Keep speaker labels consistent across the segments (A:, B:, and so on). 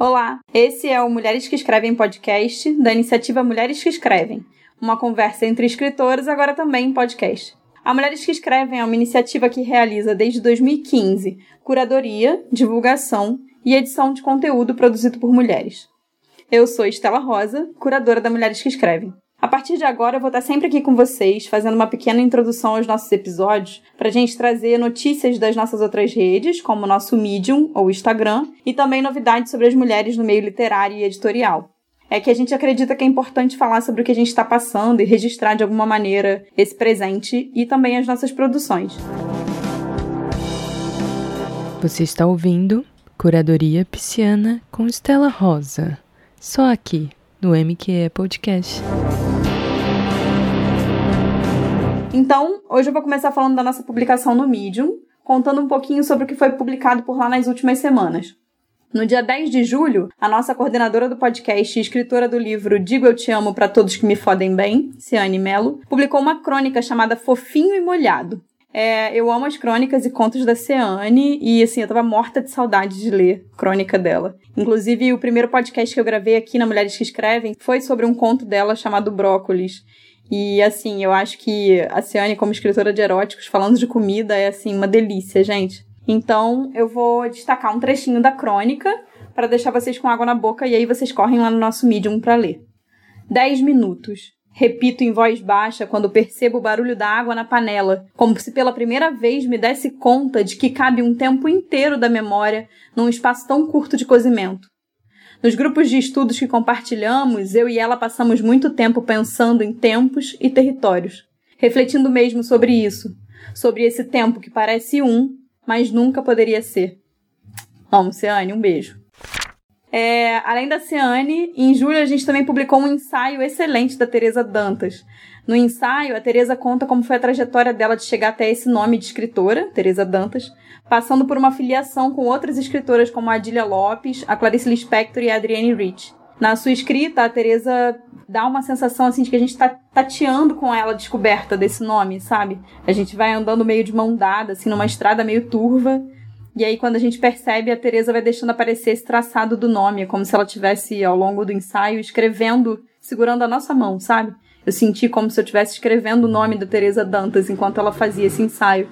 A: Olá, esse é o Mulheres que Escrevem podcast da iniciativa Mulheres que Escrevem, uma conversa entre escritoras, agora também em podcast. A Mulheres que Escrevem é uma iniciativa que realiza desde 2015 curadoria, divulgação e edição de conteúdo produzido por mulheres. Eu sou Estela Rosa, curadora da Mulheres que Escrevem. A partir de agora, eu vou estar sempre aqui com vocês, fazendo uma pequena introdução aos nossos episódios, para a gente trazer notícias das nossas outras redes, como o nosso Medium ou Instagram, e também novidades sobre as mulheres no meio literário e editorial. É que a gente acredita que é importante falar sobre o que a gente está passando e registrar de alguma maneira esse presente e também as nossas produções.
B: Você está ouvindo Curadoria Pisciana com Estela Rosa, só aqui no MQE Podcast.
A: Então, hoje eu vou começar falando da nossa publicação no Medium, contando um pouquinho sobre o que foi publicado por lá nas últimas semanas. No dia 10 de julho, a nossa coordenadora do podcast e escritora do livro Digo Eu Te Amo para Todos que Me Fodem Bem, Ciane Mello, publicou uma crônica chamada Fofinho e Molhado. É, eu amo as crônicas e contos da Ciane e, assim, eu tava morta de saudade de ler crônica dela. Inclusive, o primeiro podcast que eu gravei aqui na Mulheres que Escrevem foi sobre um conto dela chamado Brócolis. E assim, eu acho que a Ciane, como escritora de eróticos, falando de comida, é assim, uma delícia, gente. Então, eu vou destacar um trechinho da crônica para deixar vocês com água na boca e aí vocês correm lá no nosso Medium para ler. 10 minutos. Repito em voz baixa quando percebo o barulho da água na panela, como se pela primeira vez me desse conta de que cabe um tempo inteiro da memória num espaço tão curto de cozimento. Nos grupos de estudos que compartilhamos, eu e ela passamos muito tempo pensando em tempos e territórios, refletindo mesmo sobre isso, sobre esse tempo que parece um, mas nunca poderia ser. Vamos, Ciane, um beijo. É, além da Ciane, em julho a gente também publicou um ensaio excelente da Teresa Dantas. No ensaio, a Teresa conta como foi a trajetória dela de chegar até esse nome de escritora, Teresa Dantas, passando por uma filiação com outras escritoras como a Adília Lopes, a Clarice Lispector e a Adrienne Rich. Na sua escrita, a Teresa dá uma sensação assim de que a gente está tateando com ela a descoberta desse nome, sabe? A gente vai andando meio de mão dada, assim, numa estrada meio turva. E aí, quando a gente percebe, a Teresa vai deixando aparecer esse traçado do nome, como se ela tivesse, ao longo do ensaio, escrevendo, segurando a nossa mão, sabe? Eu senti como se eu estivesse escrevendo o nome da Teresa Dantas enquanto ela fazia esse ensaio.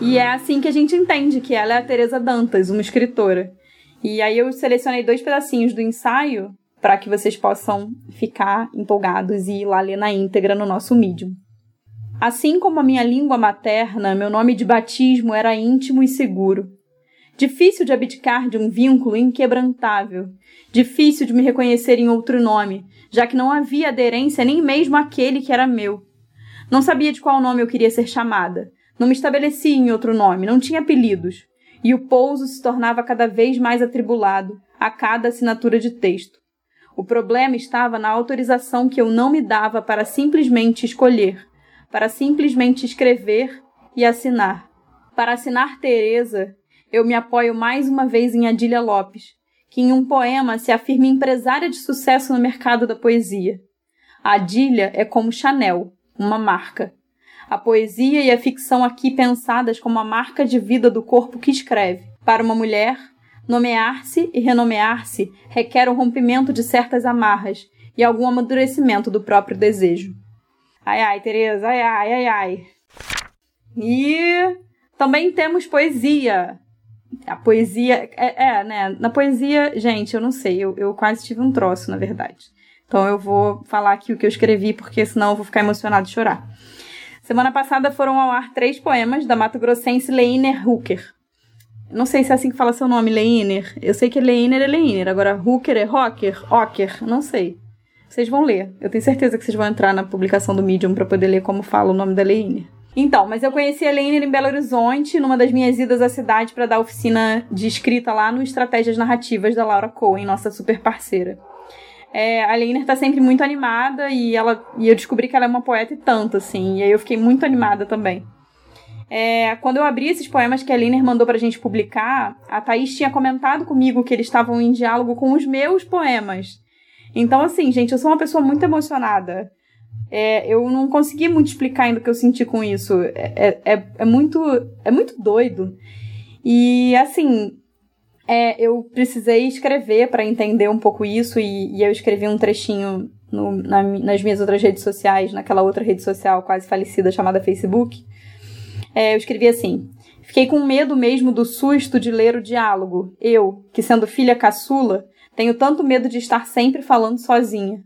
A: E é assim que a gente entende que ela é a Teresa Dantas, uma escritora. E aí eu selecionei dois pedacinhos do ensaio para que vocês possam ficar empolgados e ir lá ler na íntegra no nosso Medium. Assim como a minha língua materna, meu nome de batismo era íntimo e seguro. Difícil de abdicar de um vínculo inquebrantável, difícil de me reconhecer em outro nome, já que não havia aderência nem mesmo àquele que era meu. Não sabia de qual nome eu queria ser chamada, não me estabelecia em outro nome, não tinha apelidos. E o pouso se tornava cada vez mais atribulado a cada assinatura de texto. O problema estava na autorização que eu não me dava para simplesmente escolher, para simplesmente escrever e assinar. Para assinar Teresa, eu me apoio mais uma vez em Adília Lopes, que em um poema se afirma empresária de sucesso no mercado da poesia. A Adília é como Chanel, uma marca. A poesia e a ficção aqui pensadas como a marca de vida do corpo que escreve. Para uma mulher, nomear-se e renomear-se requer o rompimento de certas amarras e algum amadurecimento do próprio desejo. Ai ai, Tereza, ai ai, ai ai. E também temos poesia. A poesia. É, é, né? Na poesia, gente, eu não sei, eu, eu quase tive um troço, na verdade. Então eu vou falar aqui o que eu escrevi, porque senão eu vou ficar emocionado e chorar. Semana passada foram ao ar três poemas da Mato Grossense Leiner Hooker. Não sei se é assim que fala seu nome, Leiner. Eu sei que Leiner é Leiner. Agora, Hooker é Rocker? Ocker? Não sei. Vocês vão ler. Eu tenho certeza que vocês vão entrar na publicação do Medium para poder ler como fala o nome da Leiner. Então, mas eu conheci a Leiner em Belo Horizonte, numa das minhas idas à cidade para dar oficina de escrita lá no Estratégias Narrativas da Laura Cohen, nossa super parceira. É, a Leiner tá sempre muito animada e ela e eu descobri que ela é uma poeta e tanto, assim. E aí eu fiquei muito animada também. É, quando eu abri esses poemas que a Leiner mandou pra gente publicar, a Thaís tinha comentado comigo que eles estavam em diálogo com os meus poemas. Então, assim, gente, eu sou uma pessoa muito emocionada. É, eu não consegui muito explicar ainda o que eu senti com isso. É, é, é, é muito, é muito doido. E, assim, É, eu precisei escrever para entender um pouco isso e, e, eu escrevi um trechinho no, na, nas minhas outras redes sociais, naquela outra rede social quase falecida chamada Facebook. É, eu escrevi assim: Fiquei com medo mesmo do susto de ler o diálogo. Eu, que sendo filha caçula, tenho tanto medo de estar sempre falando sozinha.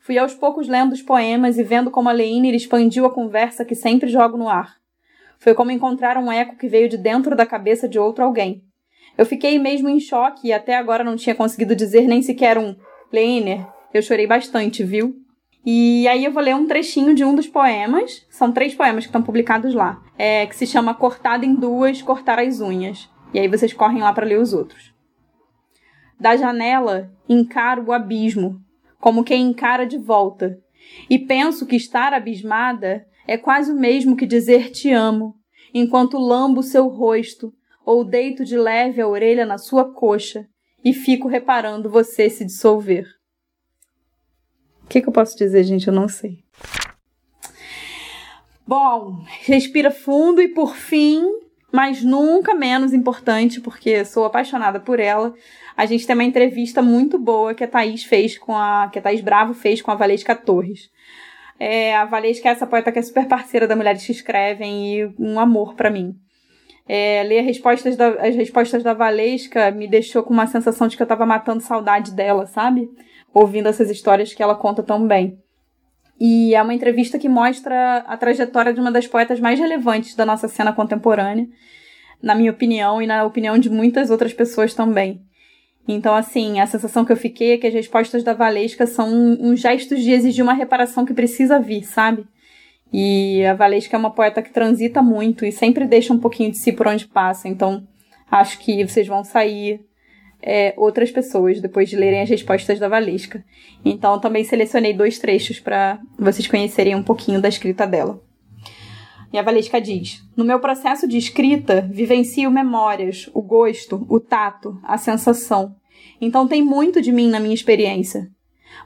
A: Fui aos poucos lendo os poemas e vendo como a Leiner expandiu a conversa que sempre jogo no ar. Foi como encontrar um eco que veio de dentro da cabeça de outro alguém. Eu fiquei mesmo em choque e até agora não tinha conseguido dizer nem sequer um Leiner. Eu chorei bastante, viu? E aí eu vou ler um trechinho de um dos poemas. São três poemas que estão publicados lá. É, que se chama Cortada em Duas, Cortar as Unhas. E aí vocês correm lá para ler os outros. Da janela encaro o abismo, como quem encara de volta. E penso que estar abismada é quase o mesmo que dizer te amo, enquanto lambo seu rosto ou deito de leve a orelha na sua coxa e fico reparando você se dissolver. O que, que eu posso dizer, gente? Eu não sei. Bom, respira fundo e por fim, mas nunca menos importante, porque sou apaixonada por ela, a gente tem uma entrevista muito boa que a Thaís fez com a. que a Thaís Bravo fez com a Valesca Torres. É, a Valesca é essa poeta que é super parceira da Mulheres que Escrevem e um amor para mim. É, ler as respostas, da, as respostas da Valesca me deixou com uma sensação de que eu tava matando saudade dela, sabe? ouvindo essas histórias que ela conta tão bem. E é uma entrevista que mostra a trajetória de uma das poetas mais relevantes da nossa cena contemporânea, na minha opinião e na opinião de muitas outras pessoas também. Então, assim, a sensação que eu fiquei é que as respostas da Valesca são uns gestos de exigir uma reparação que precisa vir, sabe? E a Valesca é uma poeta que transita muito e sempre deixa um pouquinho de si por onde passa. Então, acho que vocês vão sair é, outras pessoas depois de lerem as respostas da Valesca. Então também selecionei dois trechos para vocês conhecerem um pouquinho da escrita dela. E a Valesca diz: No meu processo de escrita, vivencio memórias, o gosto, o tato, a sensação. Então tem muito de mim na minha experiência.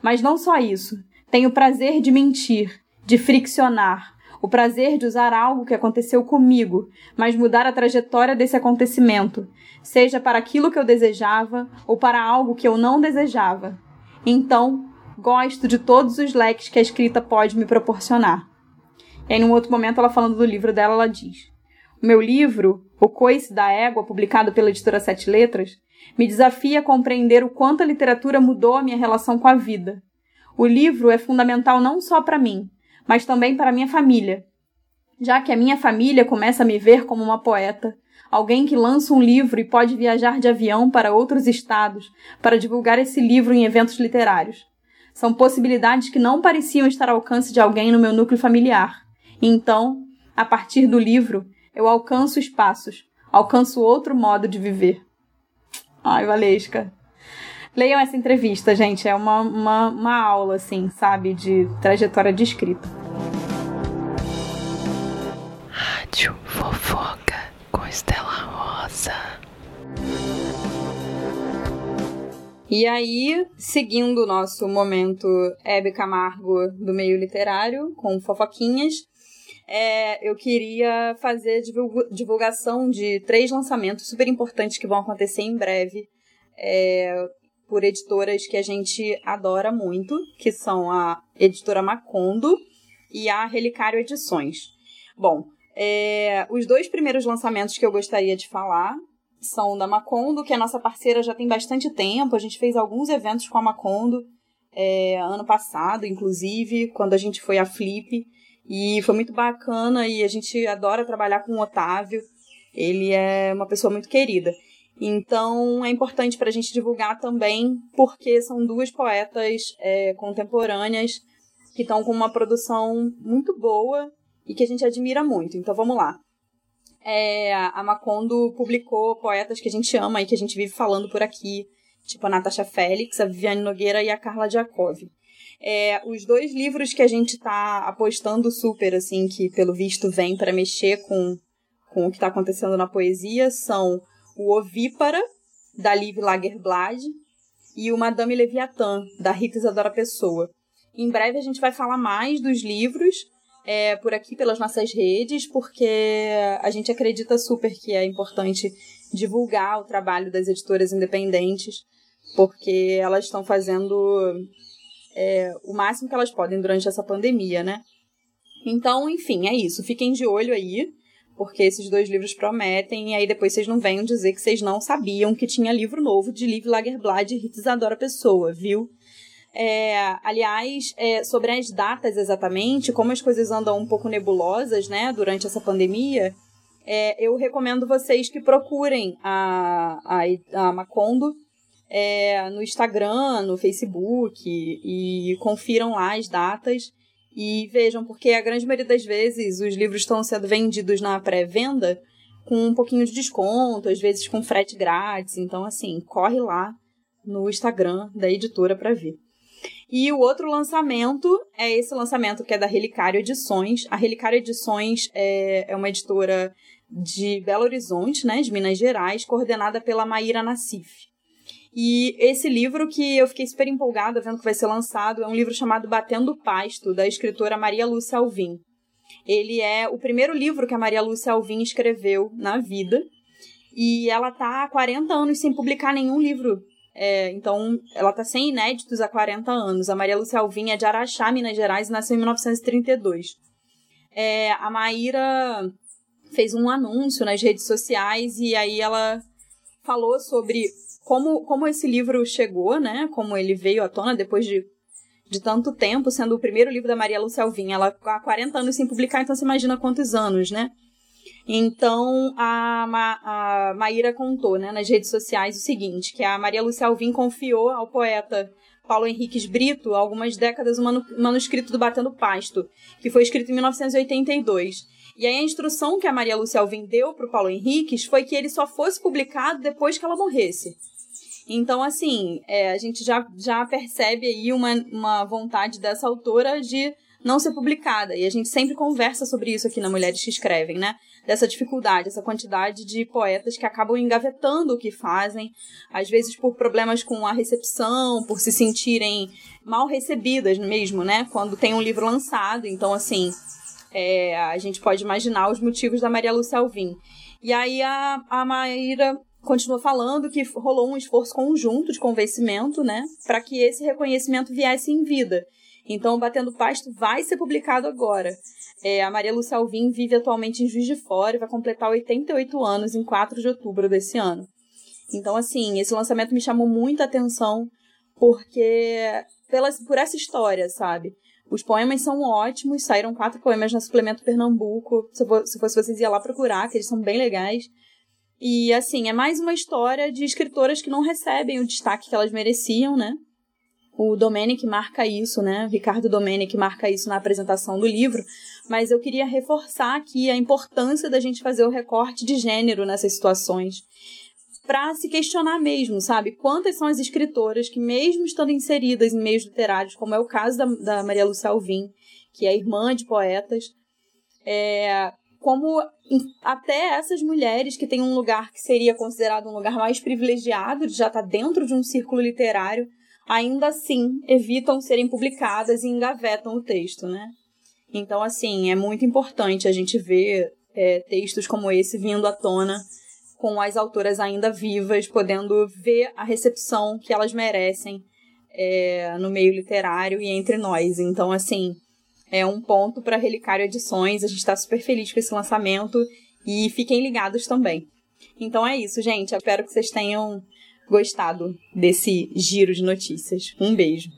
A: Mas não só isso. Tenho o prazer de mentir, de friccionar, o prazer de usar algo que aconteceu comigo, mas mudar a trajetória desse acontecimento, seja para aquilo que eu desejava ou para algo que eu não desejava. Então, gosto de todos os leques que a escrita pode me proporcionar. E aí, num outro momento, ela falando do livro dela, ela diz: O meu livro, O Coice da Égua, publicado pela editora Sete Letras, me desafia a compreender o quanto a literatura mudou a minha relação com a vida. O livro é fundamental não só para mim, mas também para minha família, já que a minha família começa a me ver como uma poeta, alguém que lança um livro e pode viajar de avião para outros estados para divulgar esse livro em eventos literários. São possibilidades que não pareciam estar ao alcance de alguém no meu núcleo familiar. Então, a partir do livro, eu alcanço espaços, alcanço outro modo de viver. Ai, Valesca. Leiam essa entrevista, gente. É uma, uma, uma aula, assim, sabe, de trajetória de escrita.
B: Rádio Fofoca com Estela Rosa.
A: E aí, seguindo o nosso momento Hebe Camargo do meio literário, com fofoquinhas, é, eu queria fazer divulgação de três lançamentos super importantes que vão acontecer em breve. É, por editoras que a gente adora muito, que são a editora Macondo e a Relicário Edições. Bom, é, os dois primeiros lançamentos que eu gostaria de falar são da Macondo, que é nossa parceira já tem bastante tempo. A gente fez alguns eventos com a Macondo é, ano passado, inclusive, quando a gente foi à Flip. E foi muito bacana e a gente adora trabalhar com o Otávio. Ele é uma pessoa muito querida. Então é importante para a gente divulgar também, porque são duas poetas é, contemporâneas que estão com uma produção muito boa e que a gente admira muito. Então vamos lá. É, a Macondo publicou poetas que a gente ama e que a gente vive falando por aqui, tipo a Natasha Félix, a Viviane Nogueira e a Carla Jacob. É, os dois livros que a gente está apostando super, assim, que pelo visto vem para mexer com, com o que está acontecendo na poesia, são o Ovípara, da Liv Lagerblad, e o Madame Leviathan, da Rita Isadora Pessoa. Em breve a gente vai falar mais dos livros é, por aqui pelas nossas redes, porque a gente acredita super que é importante divulgar o trabalho das editoras independentes, porque elas estão fazendo é, o máximo que elas podem durante essa pandemia, né? Então, enfim, é isso. Fiquem de olho aí, porque esses dois livros prometem, e aí depois vocês não venham dizer que vocês não sabiam que tinha livro novo de Liv Lagerblad e Rita Isadora Pessoa, viu? É, aliás, é, sobre as datas exatamente, como as coisas andam um pouco nebulosas, né, durante essa pandemia, é, eu recomendo vocês que procurem a, a, a Macondo é, no Instagram, no Facebook e, e confiram lá as datas e vejam, porque a grande maioria das vezes os livros estão sendo vendidos na pré-venda com um pouquinho de desconto, às vezes com frete grátis. Então, assim, corre lá no Instagram da editora para ver. E o outro lançamento é esse lançamento que é da Relicário Edições. A Relicário Edições é, é uma editora de Belo Horizonte, né, de Minas Gerais, coordenada pela Maíra Nassif. E esse livro que eu fiquei super empolgada vendo que vai ser lançado é um livro chamado Batendo Pasto, da escritora Maria Lúcia Alvim. Ele é o primeiro livro que a Maria Lúcia Alvim escreveu na vida. E ela tá há 40 anos sem publicar nenhum livro é, então, ela está sem inéditos há 40 anos. A Maria Lúcia Alvim é de Araxá, Minas Gerais, e nasceu em 1932. É, a Maíra fez um anúncio nas redes sociais e aí ela falou sobre como, como esse livro chegou, né? Como ele veio à tona depois de, de tanto tempo, sendo o primeiro livro da Maria Lúcia Alvim. Ela há 40 anos sem publicar, então você imagina quantos anos, né? Então, a, Ma, a Maíra contou né, nas redes sociais o seguinte, que a Maria Lúcia Alvim confiou ao poeta Paulo Henriques Brito, algumas décadas, o manu manuscrito do Batendo Pasto, que foi escrito em 1982. E aí a instrução que a Maria Lúcia Alvim deu para o Paulo Henriques foi que ele só fosse publicado depois que ela morresse. Então, assim, é, a gente já, já percebe aí uma, uma vontade dessa autora de não ser publicada. E a gente sempre conversa sobre isso aqui na Mulheres que Escrevem, né? Dessa dificuldade, essa quantidade de poetas que acabam engavetando o que fazem, às vezes por problemas com a recepção, por se sentirem mal recebidas mesmo, né? Quando tem um livro lançado. Então, assim, é, a gente pode imaginar os motivos da Maria Lúcia Alvim. E aí a, a Maíra continua falando que rolou um esforço conjunto de convencimento, né, para que esse reconhecimento viesse em vida. Então, Batendo Pasto vai ser publicado agora. É, a Maria Lúcia Alvim vive atualmente em Juiz de Fora e vai completar 88 anos em 4 de outubro desse ano. Então, assim, esse lançamento me chamou muita atenção porque pela, por essa história, sabe? Os poemas são ótimos, saíram quatro poemas no Suplemento Pernambuco. Se, for, se fosse vocês, ia lá procurar, que eles são bem legais. E, assim, é mais uma história de escritoras que não recebem o destaque que elas mereciam, né? O Domenic marca isso, né? O Ricardo Domenic marca isso na apresentação do livro, mas eu queria reforçar aqui a importância da gente fazer o recorte de gênero nessas situações para se questionar mesmo, sabe? Quantas são as escritoras que, mesmo estando inseridas em meios literários, como é o caso da, da Maria Lúcia Alvim, que é irmã de poetas, é, como até essas mulheres que têm um lugar que seria considerado um lugar mais privilegiado, já estar tá dentro de um círculo literário, ainda assim evitam serem publicadas e engavetam o texto, né? Então, assim, é muito importante a gente ver é, textos como esse vindo à tona com as autoras ainda vivas, podendo ver a recepção que elas merecem é, no meio literário e entre nós. Então, assim, é um ponto para Relicário Edições. A gente está super feliz com esse lançamento e fiquem ligados também. Então é isso, gente. Eu espero que vocês tenham gostado desse giro de notícias. Um beijo.